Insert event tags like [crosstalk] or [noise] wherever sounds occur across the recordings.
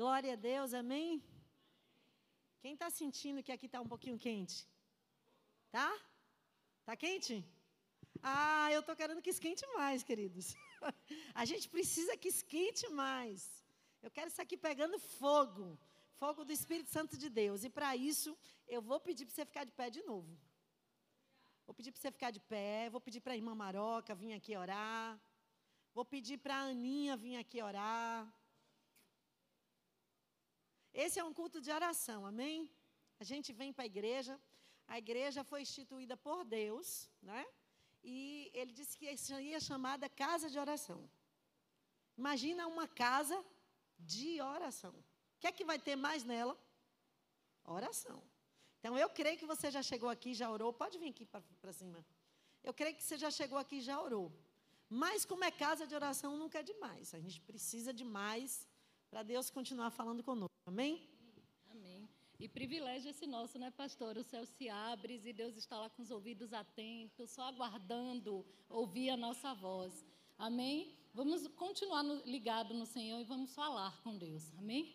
Glória a Deus, amém? Quem está sentindo que aqui está um pouquinho quente? Tá? Tá quente? Ah, eu estou querendo que esquente mais, queridos. [laughs] A gente precisa que esquente mais. Eu quero isso aqui pegando fogo fogo do Espírito Santo de Deus. E para isso, eu vou pedir para você ficar de pé de novo. Vou pedir para você ficar de pé. Vou pedir para a irmã Maroca vir aqui orar. Vou pedir para a Aninha vir aqui orar. Esse é um culto de oração, amém? A gente vem para a igreja. A igreja foi instituída por Deus, né? E ele disse que seria chamada casa de oração. Imagina uma casa de oração. O que é que vai ter mais nela? Oração. Então, eu creio que você já chegou aqui, já orou. Pode vir aqui para cima. Eu creio que você já chegou aqui já orou. Mas, como é casa de oração, nunca é demais. A gente precisa de mais para Deus continuar falando conosco. Amém? Amém. E privilégio esse nosso, né, pastor? O céu se abre e Deus está lá com os ouvidos atentos, só aguardando ouvir a nossa voz. Amém? Vamos continuar no, ligado no Senhor e vamos falar com Deus. Amém?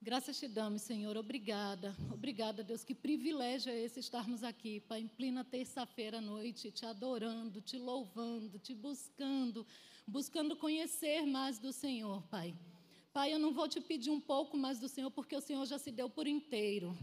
Graças te damos, Senhor. Obrigada. Obrigada, Deus. Que privilégio é esse estarmos aqui, Pai, em plena terça-feira à noite, te adorando, te louvando, te buscando, buscando conhecer mais do Senhor, Pai. Pai, eu não vou te pedir um pouco mais do Senhor, porque o Senhor já se deu por inteiro.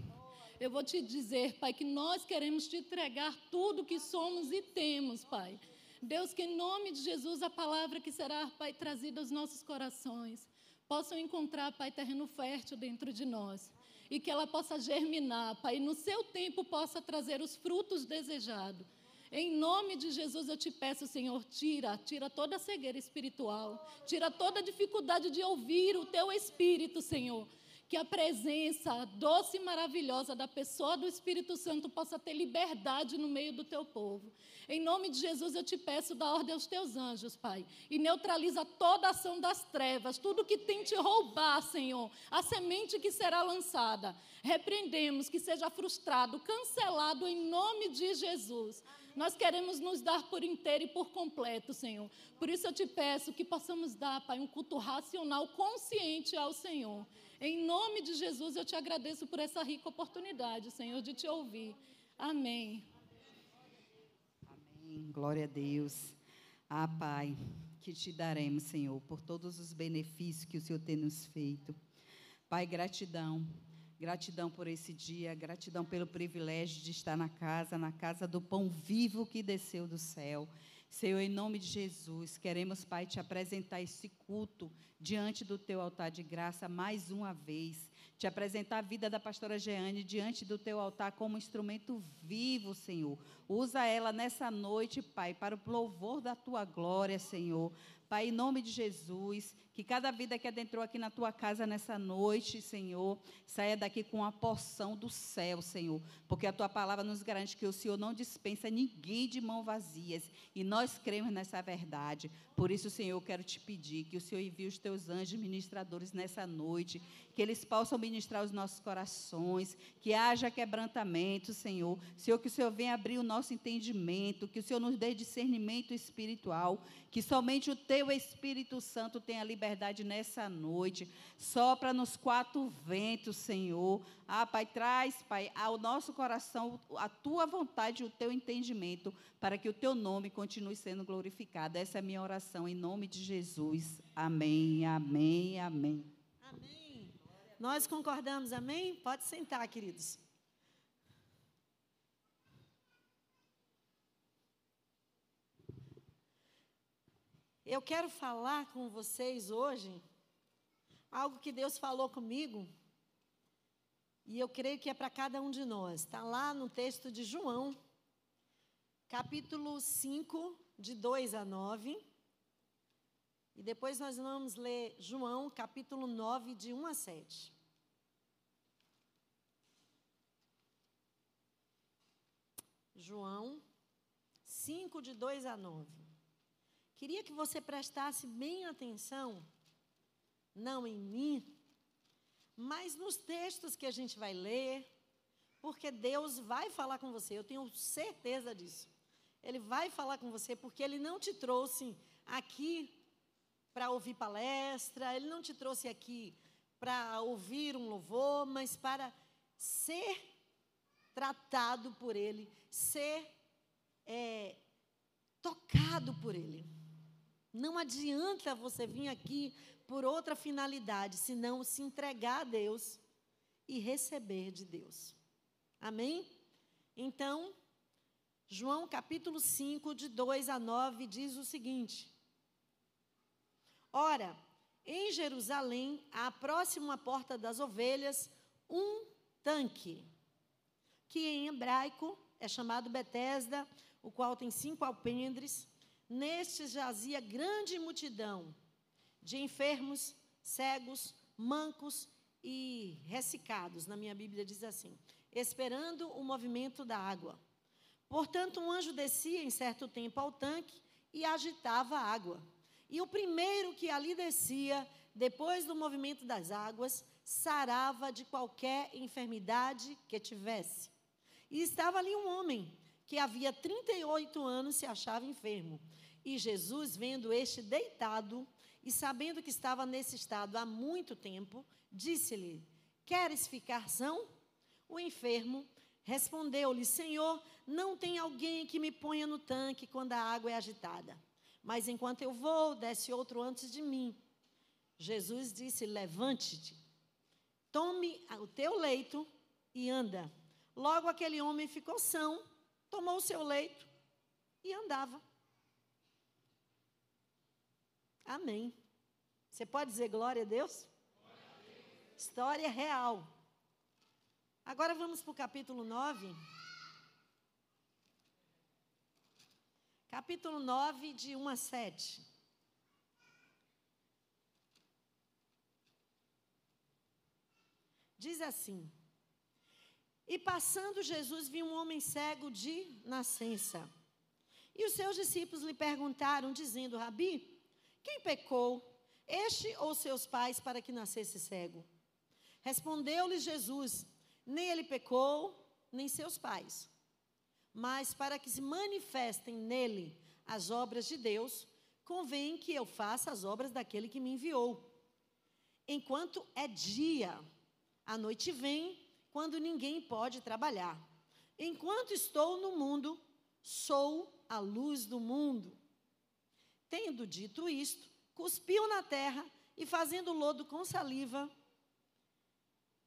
Eu vou te dizer, Pai, que nós queremos te entregar tudo que somos e temos, Pai. Deus, que em nome de Jesus a palavra que será, Pai, trazida aos nossos corações possam encontrar, Pai, terreno fértil dentro de nós. E que ela possa germinar, Pai, e no seu tempo possa trazer os frutos desejados. Em nome de Jesus eu te peço, Senhor, tira, tira toda a cegueira espiritual, tira toda a dificuldade de ouvir o teu espírito, Senhor que a presença doce e maravilhosa da pessoa do Espírito Santo possa ter liberdade no meio do teu povo. Em nome de Jesus, eu te peço, da ordem aos teus anjos, Pai, e neutraliza toda a ação das trevas, tudo que tente roubar, Senhor, a semente que será lançada. Repreendemos que seja frustrado, cancelado em nome de Jesus. Nós queremos nos dar por inteiro e por completo, Senhor. Por isso eu te peço que possamos dar, Pai, um culto racional, consciente ao Senhor. Em nome de Jesus, eu te agradeço por essa rica oportunidade, Senhor, de te ouvir. Amém. Amém. Glória a Deus. Ah, Pai, que te daremos, Senhor, por todos os benefícios que o Senhor tem nos feito. Pai, gratidão. Gratidão por esse dia, gratidão pelo privilégio de estar na casa, na casa do pão vivo que desceu do céu. Senhor, em nome de Jesus, queremos, Pai, te apresentar esse culto diante do teu altar de graça mais uma vez. Te apresentar a vida da pastora Jeane diante do teu altar como instrumento vivo, Senhor. Usa ela nessa noite, Pai, para o louvor da tua glória, Senhor. Pai, em nome de Jesus, que cada vida que adentrou aqui na tua casa nessa noite, Senhor, saia daqui com a porção do céu, Senhor, porque a tua palavra nos garante que o Senhor não dispensa ninguém de mãos vazias, e nós cremos nessa verdade. Por isso, Senhor, eu quero te pedir que o Senhor envie os teus anjos ministradores nessa noite, que eles possam ministrar os nossos corações, que haja quebrantamento, Senhor. Senhor, que o Senhor venha abrir o nosso entendimento, que o Senhor nos dê discernimento espiritual, que somente o teu Espírito Santo tenha liberdade nessa noite. Sopra nos quatro ventos, Senhor. Ah, Pai, traz, Pai, ao nosso coração a tua vontade e o teu entendimento, para que o teu nome continue sendo glorificado. Essa é a minha oração, em nome de Jesus. Amém, amém, amém. Nós concordamos, amém? Pode sentar, queridos. Eu quero falar com vocês hoje algo que Deus falou comigo e eu creio que é para cada um de nós. Está lá no texto de João, capítulo 5, de 2 a 9. E depois nós vamos ler João, capítulo 9, de 1 a 7. João 5, de 2 a 9. Queria que você prestasse bem atenção, não em mim, mas nos textos que a gente vai ler, porque Deus vai falar com você, eu tenho certeza disso. Ele vai falar com você porque ele não te trouxe aqui para ouvir palestra, ele não te trouxe aqui para ouvir um louvor, mas para ser tratado por Ele, ser é, tocado por Ele. Não adianta você vir aqui por outra finalidade, senão se entregar a Deus e receber de Deus. Amém? Então, João capítulo 5, de 2 a 9, diz o seguinte: Ora, em Jerusalém, à próxima porta das ovelhas, um tanque, que em hebraico é chamado Betesda, o qual tem cinco alpendres. Neste jazia grande multidão de enfermos, cegos, mancos e ressecados, na minha Bíblia diz assim, esperando o movimento da água. Portanto, um anjo descia em certo tempo ao tanque e agitava a água. E o primeiro que ali descia, depois do movimento das águas, sarava de qualquer enfermidade que tivesse. E estava ali um homem que havia 38 anos se achava enfermo. E Jesus, vendo este deitado e sabendo que estava nesse estado há muito tempo, disse-lhe: Queres ficar são? O enfermo respondeu-lhe: Senhor, não tem alguém que me ponha no tanque quando a água é agitada. Mas enquanto eu vou, desce outro antes de mim. Jesus disse: Levante-te, tome o teu leito e anda. Logo aquele homem ficou são, tomou o seu leito e andava. Amém. Você pode dizer glória a Deus? Glória a Deus. História real. Agora vamos para o capítulo 9. Capítulo 9, de 1 a 7. Diz assim: E passando Jesus viu um homem cego de nascença. E os seus discípulos lhe perguntaram, dizendo: Rabi, quem pecou, este ou seus pais, para que nascesse cego? Respondeu-lhes Jesus: Nem ele pecou, nem seus pais mas para que se manifestem nele as obras de Deus, convém que eu faça as obras daquele que me enviou. Enquanto é dia, a noite vem, quando ninguém pode trabalhar. Enquanto estou no mundo, sou a luz do mundo. Tendo dito isto, cuspiu na terra e, fazendo lodo com saliva,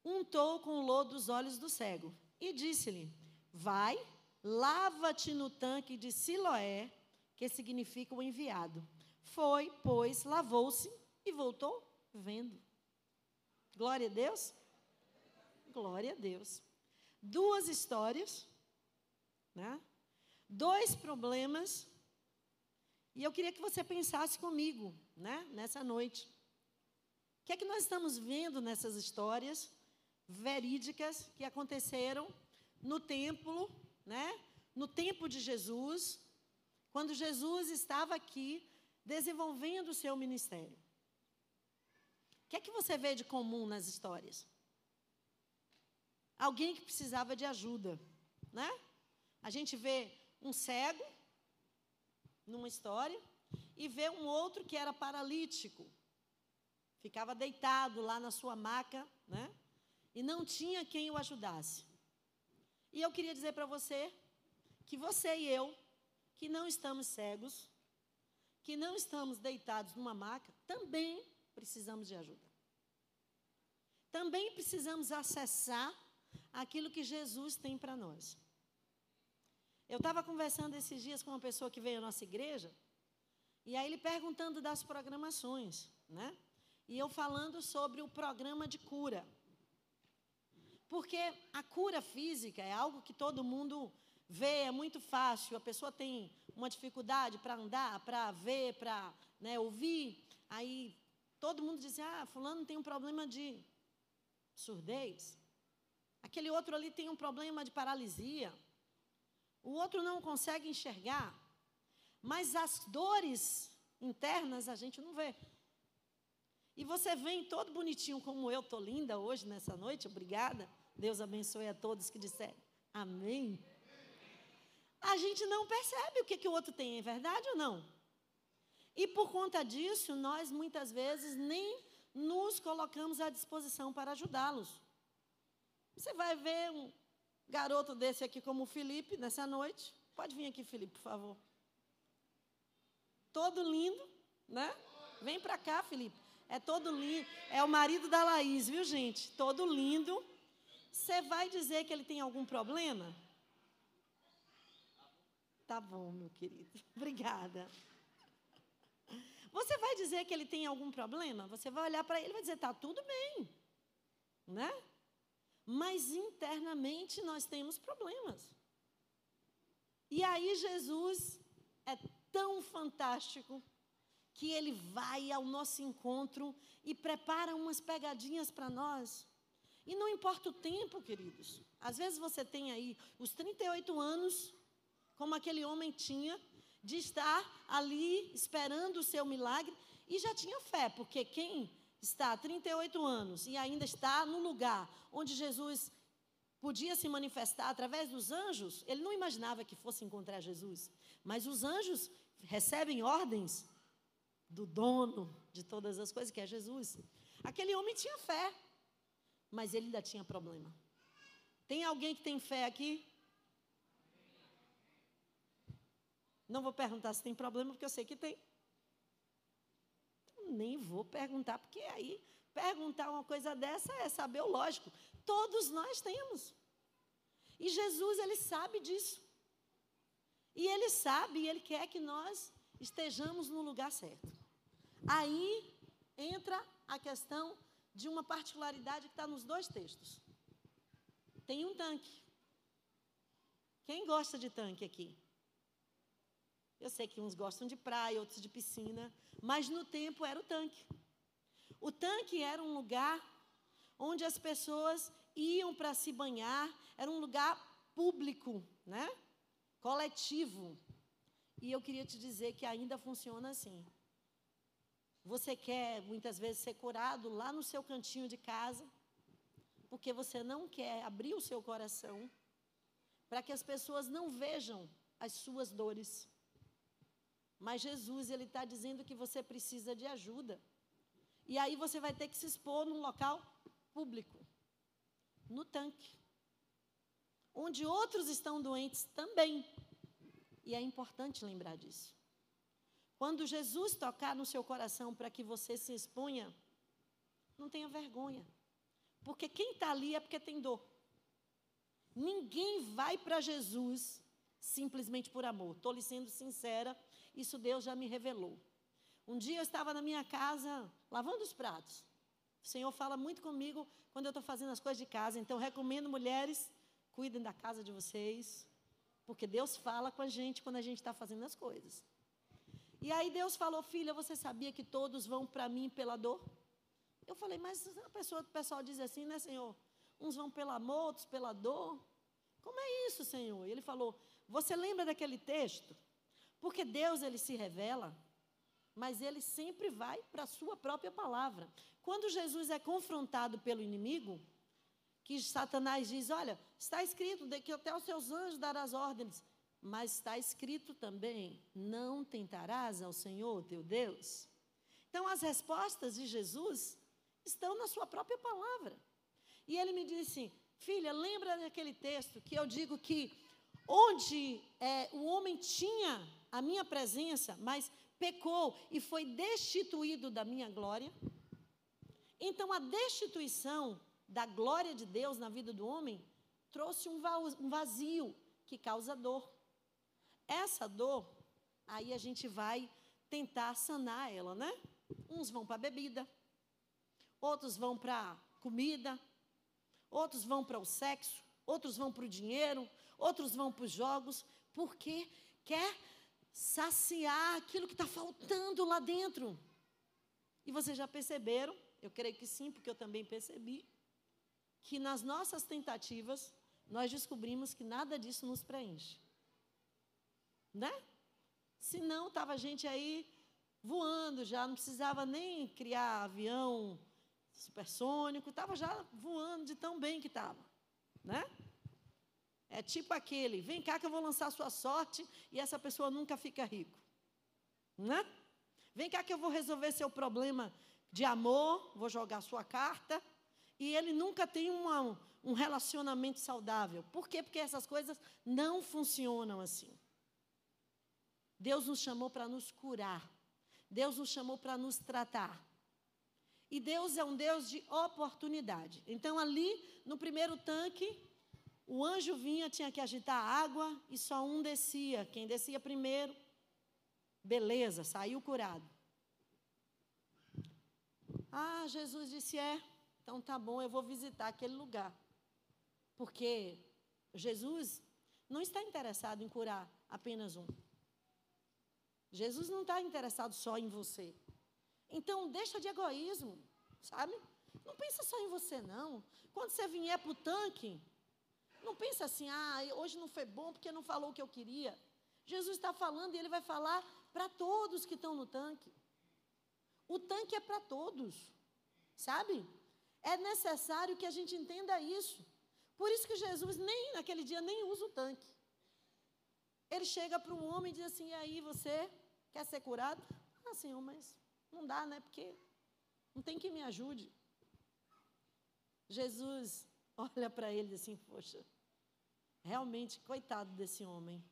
untou com o lodo os olhos do cego e disse-lhe: Vai Lava-te no tanque de Siloé, que significa o enviado. Foi, pois, lavou-se e voltou vendo. Glória a Deus? Glória a Deus. Duas histórias, né? dois problemas, e eu queria que você pensasse comigo, né? nessa noite. O que é que nós estamos vendo nessas histórias verídicas que aconteceram no templo né? No tempo de Jesus, quando Jesus estava aqui desenvolvendo o seu ministério. O que é que você vê de comum nas histórias? Alguém que precisava de ajuda, né? A gente vê um cego numa história e vê um outro que era paralítico. Ficava deitado lá na sua maca, né? E não tinha quem o ajudasse. E eu queria dizer para você que você e eu, que não estamos cegos, que não estamos deitados numa maca, também precisamos de ajuda. Também precisamos acessar aquilo que Jesus tem para nós. Eu estava conversando esses dias com uma pessoa que veio à nossa igreja, e aí ele perguntando das programações, né? E eu falando sobre o programa de cura. Porque a cura física é algo que todo mundo vê, é muito fácil. A pessoa tem uma dificuldade para andar, para ver, para né, ouvir. Aí todo mundo diz: ah, Fulano tem um problema de surdez. Aquele outro ali tem um problema de paralisia. O outro não consegue enxergar. Mas as dores internas a gente não vê. E você vem todo bonitinho como eu, estou linda hoje nessa noite, obrigada. Deus abençoe a todos que disseram amém. A gente não percebe o que, que o outro tem, é verdade ou não? E por conta disso, nós muitas vezes nem nos colocamos à disposição para ajudá-los. Você vai ver um garoto desse aqui como o Felipe nessa noite. Pode vir aqui, Felipe, por favor. Todo lindo, né? Vem para cá, Felipe. É todo lindo. É o marido da Laís, viu, gente? Todo lindo. Você vai dizer que ele tem algum problema? Tá bom, meu querido. [laughs] Obrigada. Você vai dizer que ele tem algum problema? Você vai olhar para ele e vai dizer: tá tudo bem. Né? Mas internamente nós temos problemas. E aí Jesus é tão fantástico que ele vai ao nosso encontro e prepara umas pegadinhas para nós. E não importa o tempo, queridos. Às vezes você tem aí os 38 anos, como aquele homem tinha, de estar ali esperando o seu milagre e já tinha fé, porque quem está há 38 anos e ainda está no lugar onde Jesus podia se manifestar através dos anjos, ele não imaginava que fosse encontrar Jesus. Mas os anjos recebem ordens do dono de todas as coisas, que é Jesus. Aquele homem tinha fé, mas ele ainda tinha problema. Tem alguém que tem fé aqui? Não vou perguntar se tem problema, porque eu sei que tem. Nem vou perguntar, porque aí perguntar uma coisa dessa é saber o lógico. Todos nós temos. E Jesus, ele sabe disso. E ele sabe, e ele quer que nós estejamos no lugar certo. Aí entra a questão de uma particularidade que está nos dois textos. Tem um tanque. Quem gosta de tanque aqui? Eu sei que uns gostam de praia, outros de piscina, mas no tempo era o tanque. O tanque era um lugar onde as pessoas iam para se banhar, era um lugar público, né? Coletivo. E eu queria te dizer que ainda funciona assim. Você quer muitas vezes ser curado lá no seu cantinho de casa, porque você não quer abrir o seu coração para que as pessoas não vejam as suas dores. Mas Jesus, ele está dizendo que você precisa de ajuda. E aí você vai ter que se expor num local público, no tanque, onde outros estão doentes também. E é importante lembrar disso. Quando Jesus tocar no seu coração para que você se exponha, não tenha vergonha. Porque quem está ali é porque tem dor. Ninguém vai para Jesus simplesmente por amor. Estou lhe sendo sincera isso Deus já me revelou. Um dia eu estava na minha casa lavando os pratos. O Senhor fala muito comigo quando eu estou fazendo as coisas de casa. Então, recomendo mulheres, cuidem da casa de vocês. Porque Deus fala com a gente quando a gente está fazendo as coisas. E aí Deus falou, filha, você sabia que todos vão para mim pela dor? Eu falei, mas a pessoa, o pessoal diz assim, né, Senhor? Uns vão pelo amor, outros pela dor. Como é isso, Senhor? E ele falou, você lembra daquele texto? Porque Deus ele se revela, mas ele sempre vai para a sua própria palavra. Quando Jesus é confrontado pelo inimigo, que Satanás diz: Olha, está escrito que até os seus anjos darás ordens, mas está escrito também: Não tentarás ao Senhor teu Deus. Então, as respostas de Jesus estão na sua própria palavra. E ele me disse: Filha, lembra daquele texto que eu digo que onde é, o homem tinha a minha presença, mas pecou e foi destituído da minha glória. Então, a destituição da glória de Deus na vida do homem trouxe um vazio que causa dor. Essa dor, aí a gente vai tentar sanar ela, né? Uns vão para bebida, outros vão para comida, outros vão para o sexo, outros vão para o dinheiro, outros vão para os jogos, porque quer saciar aquilo que está faltando lá dentro. E vocês já perceberam, eu creio que sim, porque eu também percebi, que nas nossas tentativas nós descobrimos que nada disso nos preenche. Né? Senão estava a gente aí voando já, não precisava nem criar avião supersônico, estava já voando de tão bem que estava. Né? É tipo aquele, vem cá que eu vou lançar a sua sorte e essa pessoa nunca fica rico. Né? Vem cá que eu vou resolver seu problema de amor, vou jogar sua carta, e ele nunca tem uma, um relacionamento saudável. Por quê? Porque essas coisas não funcionam assim. Deus nos chamou para nos curar. Deus nos chamou para nos tratar. E Deus é um Deus de oportunidade. Então, ali no primeiro tanque, o anjo vinha, tinha que agitar a água e só um descia. Quem descia primeiro, beleza, saiu curado. Ah, Jesus disse: É, então tá bom, eu vou visitar aquele lugar. Porque Jesus não está interessado em curar apenas um. Jesus não está interessado só em você. Então, deixa de egoísmo, sabe? Não pensa só em você, não. Quando você vier para o tanque, não pensa assim, ah, hoje não foi bom porque não falou o que eu queria. Jesus está falando e ele vai falar para todos que estão no tanque. O tanque é para todos, sabe? É necessário que a gente entenda isso. Por isso que Jesus nem naquele dia nem usa o tanque. Ele chega para o homem e diz assim: e aí, você quer ser curado? Ah, Senhor, mas não dá, né? Porque não tem quem me ajude. Jesus olha para ele assim: Poxa, realmente, coitado desse homem.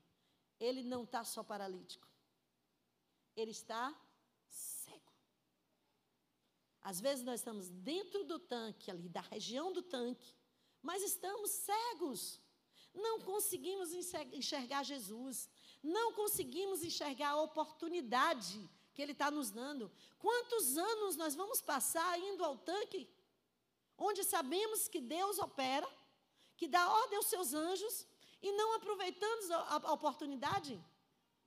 Ele não está só paralítico, ele está cego. Às vezes nós estamos dentro do tanque, ali, da região do tanque, mas estamos cegos. Não conseguimos enxergar Jesus, não conseguimos enxergar a oportunidade que Ele está nos dando. Quantos anos nós vamos passar indo ao tanque, onde sabemos que Deus opera, que dá ordem aos seus anjos, e não aproveitamos a, oportunidade?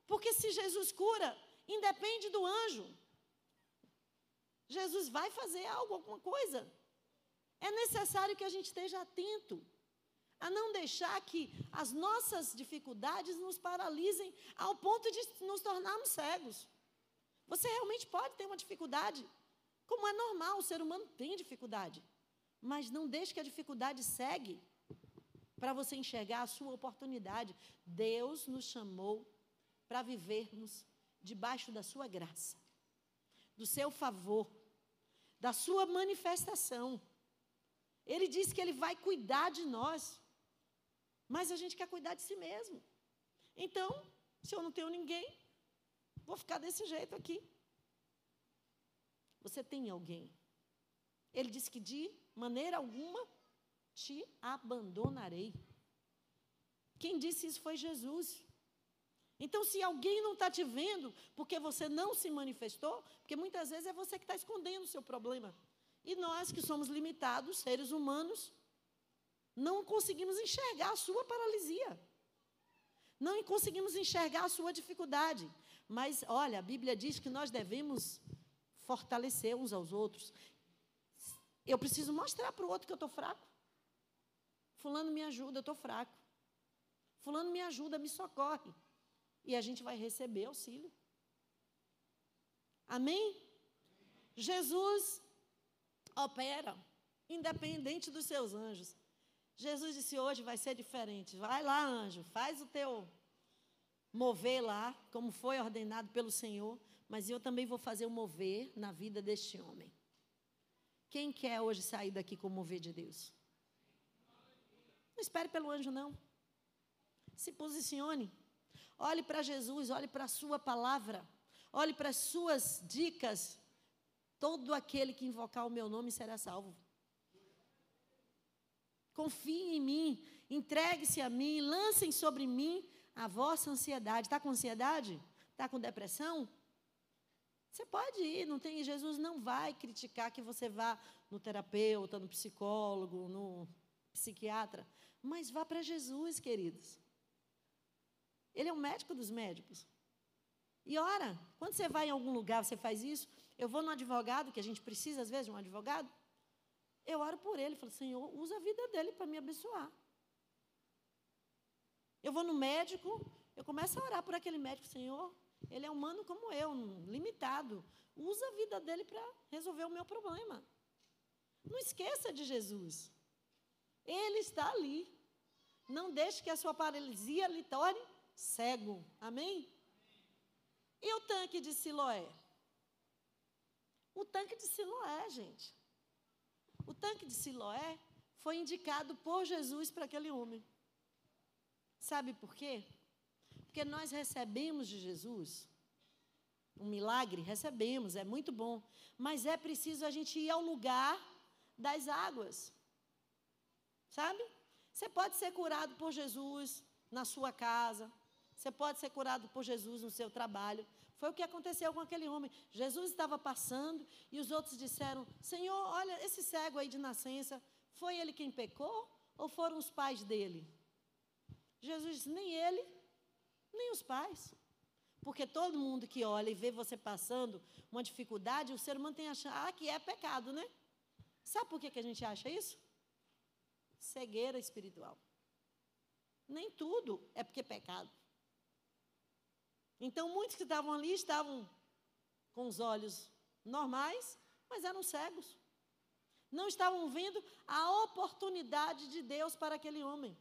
Porque se Jesus cura, independe do anjo. Jesus vai fazer algo, alguma coisa. É necessário que a gente esteja atento a não deixar que as nossas dificuldades nos paralisem ao ponto de nos tornarmos cegos. Você realmente pode ter uma dificuldade, como é normal, o ser humano tem dificuldade. Mas não deixe que a dificuldade segue para você enxergar a sua oportunidade. Deus nos chamou para vivermos debaixo da sua graça, do seu favor, da sua manifestação. Ele disse que ele vai cuidar de nós. Mas a gente quer cuidar de si mesmo. Então, se eu não tenho ninguém, vou ficar desse jeito aqui. Você tem alguém. Ele disse que de maneira alguma te abandonarei. Quem disse isso foi Jesus. Então, se alguém não está te vendo porque você não se manifestou, porque muitas vezes é você que está escondendo o seu problema. E nós que somos limitados, seres humanos, não conseguimos enxergar a sua paralisia. Não conseguimos enxergar a sua dificuldade. Mas, olha, a Bíblia diz que nós devemos fortalecer uns aos outros. Eu preciso mostrar para o outro que eu estou fraco. Fulano me ajuda, eu estou fraco. Fulano me ajuda, me socorre. E a gente vai receber auxílio. Amém? Jesus opera, independente dos seus anjos. Jesus disse: hoje vai ser diferente. Vai lá, anjo, faz o teu mover lá, como foi ordenado pelo Senhor, mas eu também vou fazer o mover na vida deste homem. Quem quer hoje sair daqui com o mover de Deus? Não espere pelo anjo, não. Se posicione. Olhe para Jesus, olhe para a sua palavra, olhe para as suas dicas. Todo aquele que invocar o meu nome será salvo confiem em mim, entregue-se a mim, lancem sobre mim a vossa ansiedade. Está com ansiedade? Está com depressão? Você pode ir, não tem, Jesus não vai criticar que você vá no terapeuta, no psicólogo, no psiquiatra, mas vá para Jesus, queridos. Ele é o médico dos médicos. E ora, quando você vai em algum lugar, você faz isso. Eu vou no advogado, que a gente precisa às vezes de um advogado. Eu oro por ele, falo, Senhor, usa a vida dele para me abençoar. Eu vou no médico, eu começo a orar por aquele médico, Senhor, ele é humano como eu, limitado. Usa a vida dele para resolver o meu problema. Não esqueça de Jesus. Ele está ali. Não deixe que a sua paralisia lhe torne cego. Amém? E o tanque de Siloé? O tanque de Siloé, gente. O tanque de Siloé foi indicado por Jesus para aquele homem. Sabe por quê? Porque nós recebemos de Jesus um milagre, recebemos, é muito bom, mas é preciso a gente ir ao lugar das águas. Sabe? Você pode ser curado por Jesus na sua casa, você pode ser curado por Jesus no seu trabalho. Foi o que aconteceu com aquele homem. Jesus estava passando e os outros disseram: Senhor, olha, esse cego aí de nascença, foi ele quem pecou ou foram os pais dele? Jesus disse: nem ele, nem os pais. Porque todo mundo que olha e vê você passando uma dificuldade, o ser humano tem a achar ah, que é pecado, né? Sabe por que, que a gente acha isso? Cegueira espiritual. Nem tudo é porque é pecado. Então, muitos que estavam ali estavam com os olhos normais, mas eram cegos. Não estavam vendo a oportunidade de Deus para aquele homem.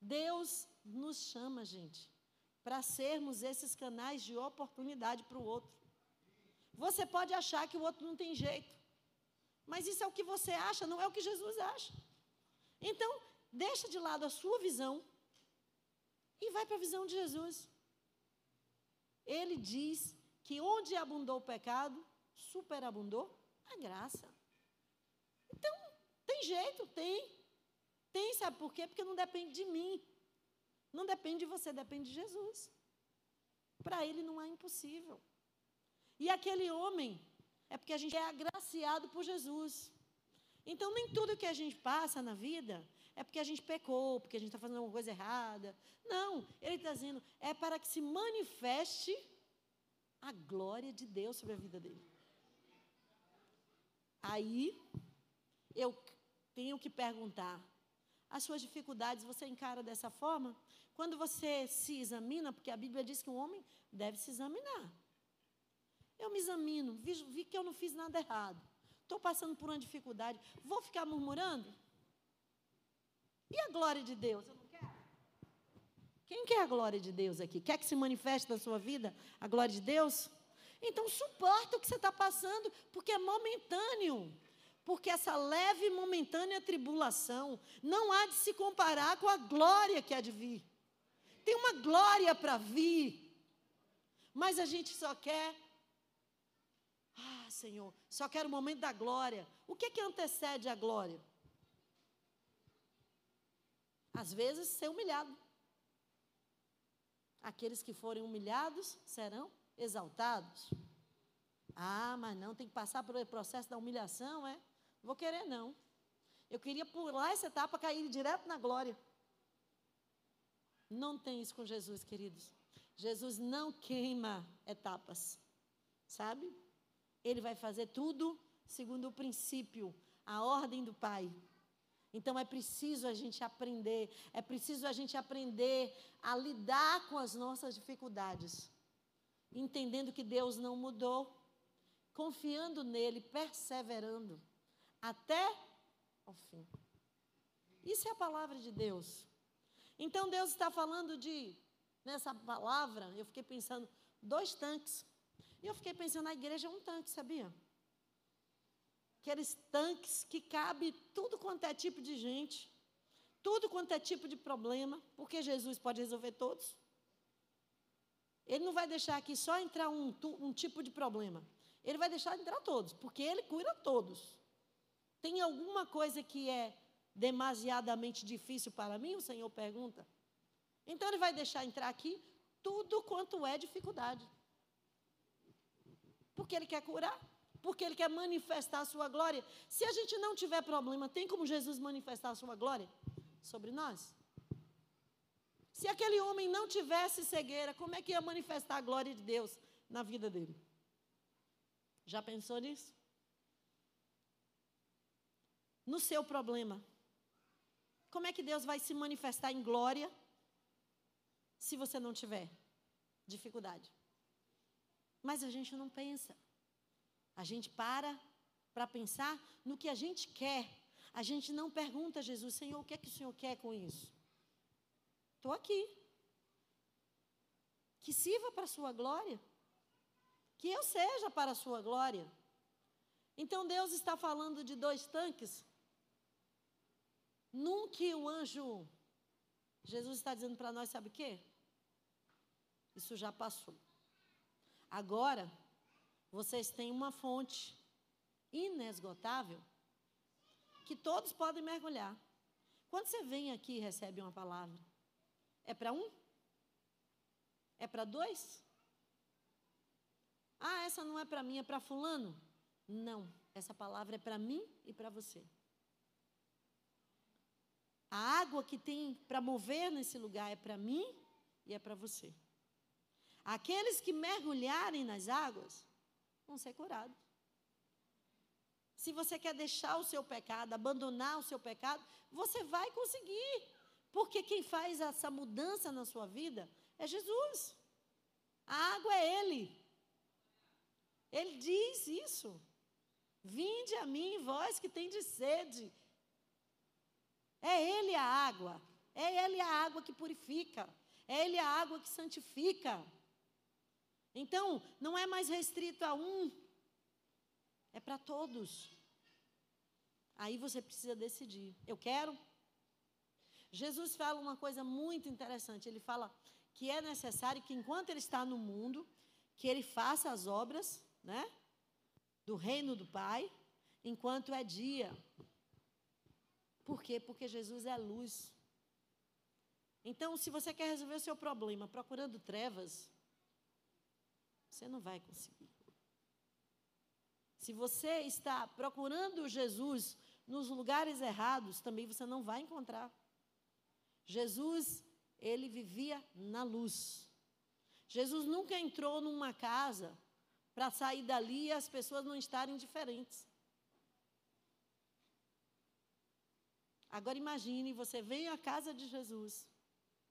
Deus nos chama, gente, para sermos esses canais de oportunidade para o outro. Você pode achar que o outro não tem jeito, mas isso é o que você acha, não é o que Jesus acha. Então, deixa de lado a sua visão e vai para a visão de Jesus. Ele diz que onde abundou o pecado, superabundou a graça. Então, tem jeito, tem. Tem, sabe por quê? Porque não depende de mim. Não depende de você, depende de Jesus. Para ele não é impossível. E aquele homem, é porque a gente é agraciado por Jesus. Então, nem tudo que a gente passa na vida é porque a gente pecou, porque a gente está fazendo alguma coisa errada. Não, ele está dizendo, é para que se manifeste a glória de Deus sobre a vida dele. Aí, eu tenho que perguntar: as suas dificuldades você encara dessa forma? Quando você se examina, porque a Bíblia diz que um homem deve se examinar. Eu me examino, vi, vi que eu não fiz nada errado. Estou passando por uma dificuldade. Vou ficar murmurando? E a glória de Deus? Eu não quero. Quem quer a glória de Deus aqui? Quer que se manifeste na sua vida a glória de Deus? Então suporta o que você está passando, porque é momentâneo. Porque essa leve e momentânea tribulação não há de se comparar com a glória que há de vir. Tem uma glória para vir. Mas a gente só quer. Ah, Senhor, só quero o momento da glória. O que, que antecede a glória? Às vezes, ser humilhado. Aqueles que forem humilhados serão exaltados. Ah, mas não, tem que passar pelo processo da humilhação, é? Vou querer, não. Eu queria pular essa etapa, cair direto na glória. Não tem isso com Jesus, queridos. Jesus não queima etapas, sabe? Ele vai fazer tudo segundo o princípio, a ordem do Pai. Então é preciso a gente aprender, é preciso a gente aprender a lidar com as nossas dificuldades, entendendo que Deus não mudou, confiando nele, perseverando até o fim. Isso é a palavra de Deus. Então Deus está falando de, nessa palavra, eu fiquei pensando, dois tanques. E eu fiquei pensando, na igreja é um tanque, sabia? Aqueles tanques que cabe tudo quanto é tipo de gente, tudo quanto é tipo de problema, porque Jesus pode resolver todos. Ele não vai deixar aqui só entrar um, um tipo de problema. Ele vai deixar entrar todos, porque ele cura todos. Tem alguma coisa que é demasiadamente difícil para mim? O Senhor pergunta. Então ele vai deixar entrar aqui tudo quanto é dificuldade. Porque ele quer curar, porque ele quer manifestar a sua glória. Se a gente não tiver problema, tem como Jesus manifestar a sua glória sobre nós? Se aquele homem não tivesse cegueira, como é que ia manifestar a glória de Deus na vida dele? Já pensou nisso? No seu problema, como é que Deus vai se manifestar em glória se você não tiver dificuldade? Mas a gente não pensa. A gente para para pensar no que a gente quer. A gente não pergunta a Jesus, Senhor, o que é que o Senhor quer com isso? Estou aqui. Que sirva para a sua glória. que eu seja para a sua glória. Então Deus está falando de dois tanques. Que o anjo, Jesus está dizendo para nós, sabe o quê? Isso já passou. Agora, vocês têm uma fonte inesgotável que todos podem mergulhar. Quando você vem aqui e recebe uma palavra, é para um? É para dois? Ah, essa não é para mim, é para fulano? Não, essa palavra é para mim e para você. A água que tem para mover nesse lugar é para mim e é para você. Aqueles que mergulharem nas águas vão ser curados. Se você quer deixar o seu pecado, abandonar o seu pecado, você vai conseguir. Porque quem faz essa mudança na sua vida é Jesus. A água é Ele. Ele diz isso. Vinde a mim, vós que tendes sede. É Ele a água. É Ele a água que purifica. É Ele a água que santifica. Então, não é mais restrito a um, é para todos. Aí você precisa decidir. Eu quero. Jesus fala uma coisa muito interessante. Ele fala que é necessário que enquanto ele está no mundo, que ele faça as obras, né, do reino do Pai, enquanto é dia. Por quê? Porque Jesus é luz. Então, se você quer resolver o seu problema procurando trevas, você não vai conseguir. Se você está procurando Jesus nos lugares errados, também você não vai encontrar. Jesus, ele vivia na luz. Jesus nunca entrou numa casa para sair dali e as pessoas não estarem diferentes. Agora imagine, você vem à casa de Jesus,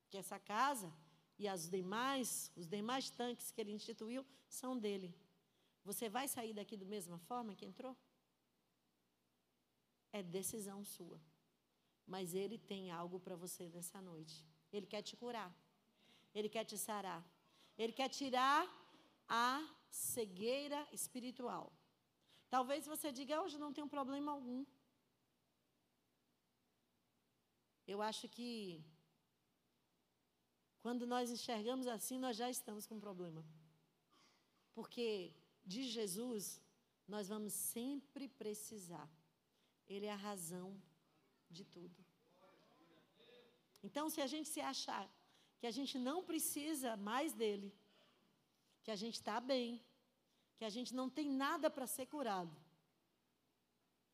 que essa casa e as demais, os demais tanques que ele instituiu são dele. Você vai sair daqui da mesma forma que entrou? É decisão sua. Mas Ele tem algo para você nessa noite. Ele quer te curar. Ele quer te sarar. Ele quer tirar a cegueira espiritual. Talvez você diga, hoje não tem problema algum. Eu acho que quando nós enxergamos assim, nós já estamos com um problema. Porque de Jesus nós vamos sempre precisar. Ele é a razão de tudo. Então, se a gente se achar que a gente não precisa mais dele, que a gente está bem, que a gente não tem nada para ser curado,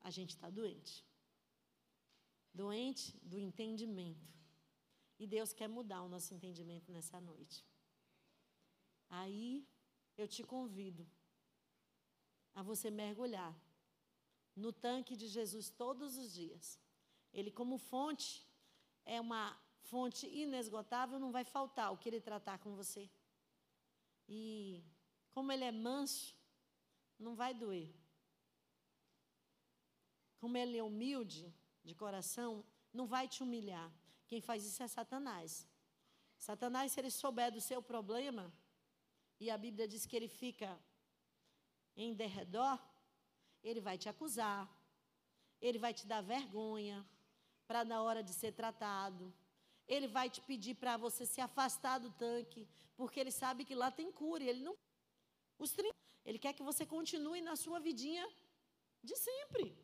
a gente está doente. Doente do entendimento. E Deus quer mudar o nosso entendimento nessa noite. Aí eu te convido a você mergulhar no tanque de Jesus todos os dias. Ele, como fonte, é uma fonte inesgotável, não vai faltar o que ele tratar com você. E como ele é manso, não vai doer. Como ele é humilde de coração, não vai te humilhar. Quem faz isso é Satanás. Satanás, se ele souber do seu problema, e a Bíblia diz que ele fica em derredor, ele vai te acusar, ele vai te dar vergonha para na hora de ser tratado. Ele vai te pedir para você se afastar do tanque, porque ele sabe que lá tem cura. ele não. Os 30, ele quer que você continue na sua vidinha de sempre.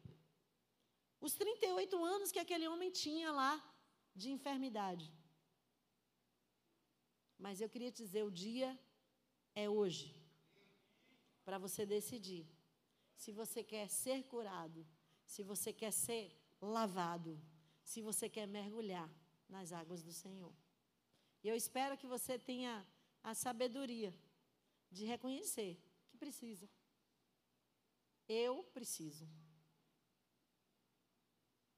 Os 38 anos que aquele homem tinha lá de enfermidade. Mas eu queria te dizer: o dia é hoje para você decidir se você quer ser curado, se você quer ser lavado, se você quer mergulhar nas águas do Senhor. E eu espero que você tenha a sabedoria de reconhecer que precisa. Eu preciso.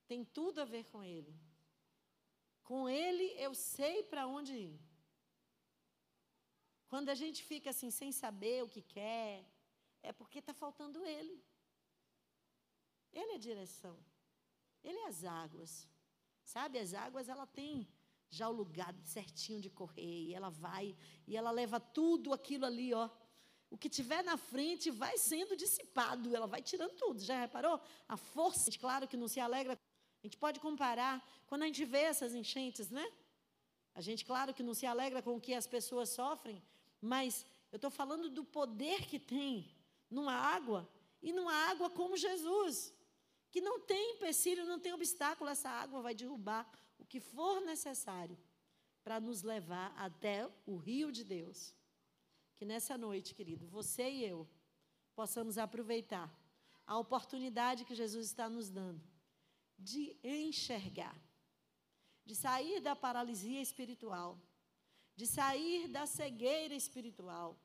Tem tudo a ver com Ele. Com Ele eu sei para onde ir. Quando a gente fica assim sem saber o que quer, é porque está faltando Ele. Ele é a direção. Ele é as águas. Sabe, as águas, ela tem já o lugar certinho de correr. E ela vai, e ela leva tudo aquilo ali, ó. o que tiver na frente vai sendo dissipado, ela vai tirando tudo. Já reparou? A força, claro que não se alegra. A gente pode comparar quando a gente vê essas enchentes, né? A gente, claro que não se alegra com o que as pessoas sofrem, mas eu estou falando do poder que tem numa água e numa água como Jesus, que não tem empecilho, não tem obstáculo, essa água vai derrubar o que for necessário para nos levar até o rio de Deus. Que nessa noite, querido, você e eu possamos aproveitar a oportunidade que Jesus está nos dando de enxergar de sair da paralisia espiritual, de sair da cegueira espiritual,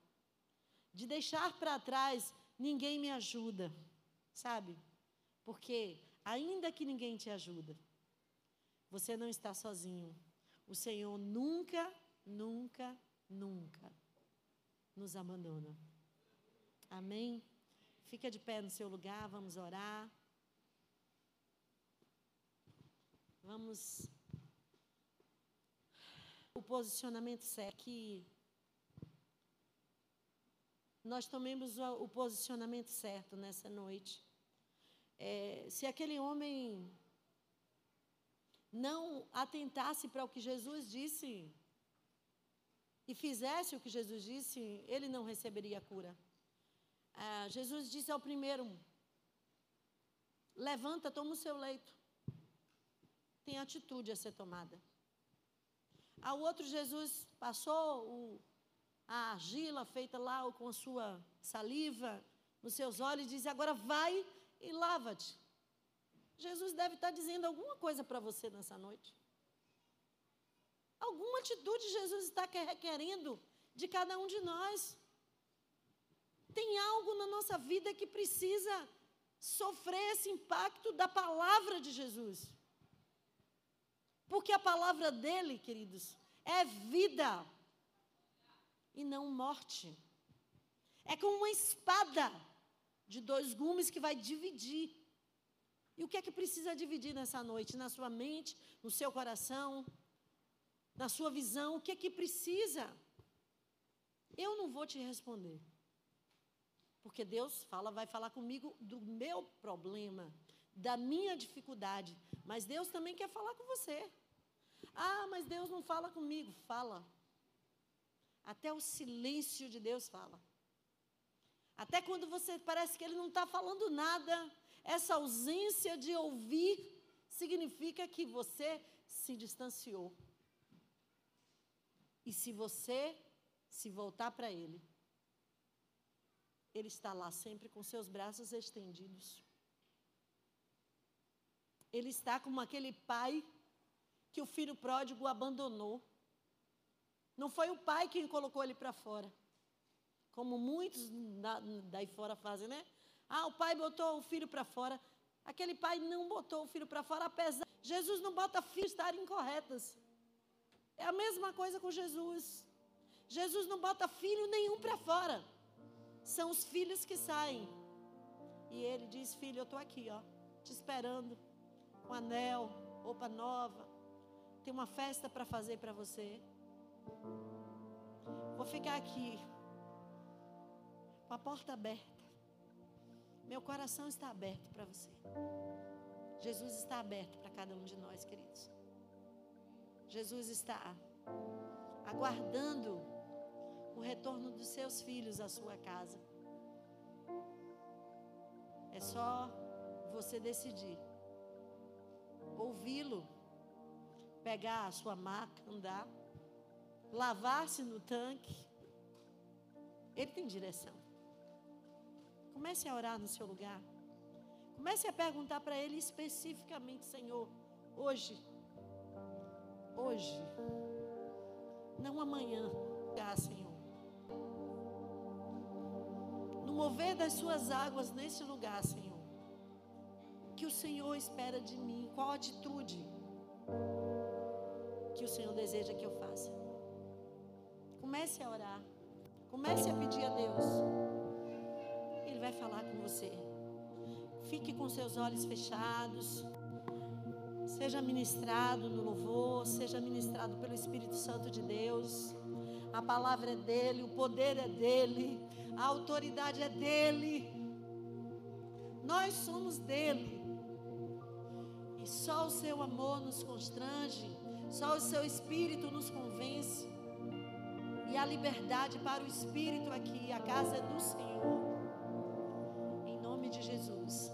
de deixar para trás ninguém me ajuda, sabe? Porque ainda que ninguém te ajuda, você não está sozinho. O Senhor nunca, nunca, nunca nos abandona. Amém? Fica de pé no seu lugar, vamos orar. Vamos o posicionamento certo, que nós tomemos o posicionamento certo nessa noite. É, se aquele homem não atentasse para o que Jesus disse e fizesse o que Jesus disse, ele não receberia a cura. Ah, Jesus disse ao primeiro: levanta, toma o seu leito. Tem atitude a ser tomada. Ao outro, Jesus passou o, a argila feita lá com a sua saliva nos seus olhos e disse: Agora vai e lava-te. Jesus deve estar dizendo alguma coisa para você nessa noite. Alguma atitude Jesus está requerendo de cada um de nós. Tem algo na nossa vida que precisa sofrer esse impacto da palavra de Jesus. Porque a palavra dele, queridos, é vida e não morte. É como uma espada de dois gumes que vai dividir. E o que é que precisa dividir nessa noite? Na sua mente, no seu coração, na sua visão, o que é que precisa? Eu não vou te responder. Porque Deus fala, vai falar comigo do meu problema, da minha dificuldade. Mas Deus também quer falar com você. Ah, mas Deus não fala comigo. Fala. Até o silêncio de Deus fala. Até quando você parece que ele não está falando nada, essa ausência de ouvir significa que você se distanciou. E se você se voltar para ele, ele está lá sempre com seus braços estendidos. Ele está como aquele pai que o filho pródigo abandonou. Não foi o pai quem colocou ele para fora. Como muitos daí fora fazem, né? Ah, o pai botou o filho para fora. Aquele pai não botou o filho para fora, apesar. Jesus não bota filhos estarem incorretas. É a mesma coisa com Jesus. Jesus não bota filho nenhum para fora. São os filhos que saem. E ele diz: Filho, eu estou aqui, ó, te esperando com anel, roupa nova. Tem uma festa para fazer para você. Vou ficar aqui com a porta aberta. Meu coração está aberto para você. Jesus está aberto para cada um de nós, queridos. Jesus está aguardando o retorno dos seus filhos à sua casa. É só você decidir ouvi-lo, pegar a sua maca, andar, lavar-se no tanque. Ele tem direção. Comece a orar no seu lugar. Comece a perguntar para Ele especificamente, Senhor, hoje, hoje, não amanhã, ah, Senhor. No mover das suas águas nesse lugar, Senhor que o Senhor espera de mim? Qual atitude que o Senhor deseja que eu faça? Comece a orar. Comece a pedir a Deus. Ele vai falar com você. Fique com seus olhos fechados. Seja ministrado no louvor, seja ministrado pelo Espírito Santo de Deus. A palavra é dele, o poder é dele, A autoridade é dele. Nós somos dele. E só o seu amor nos constrange, só o seu espírito nos convence. E a liberdade para o espírito aqui, a casa é do Senhor. Em nome de Jesus.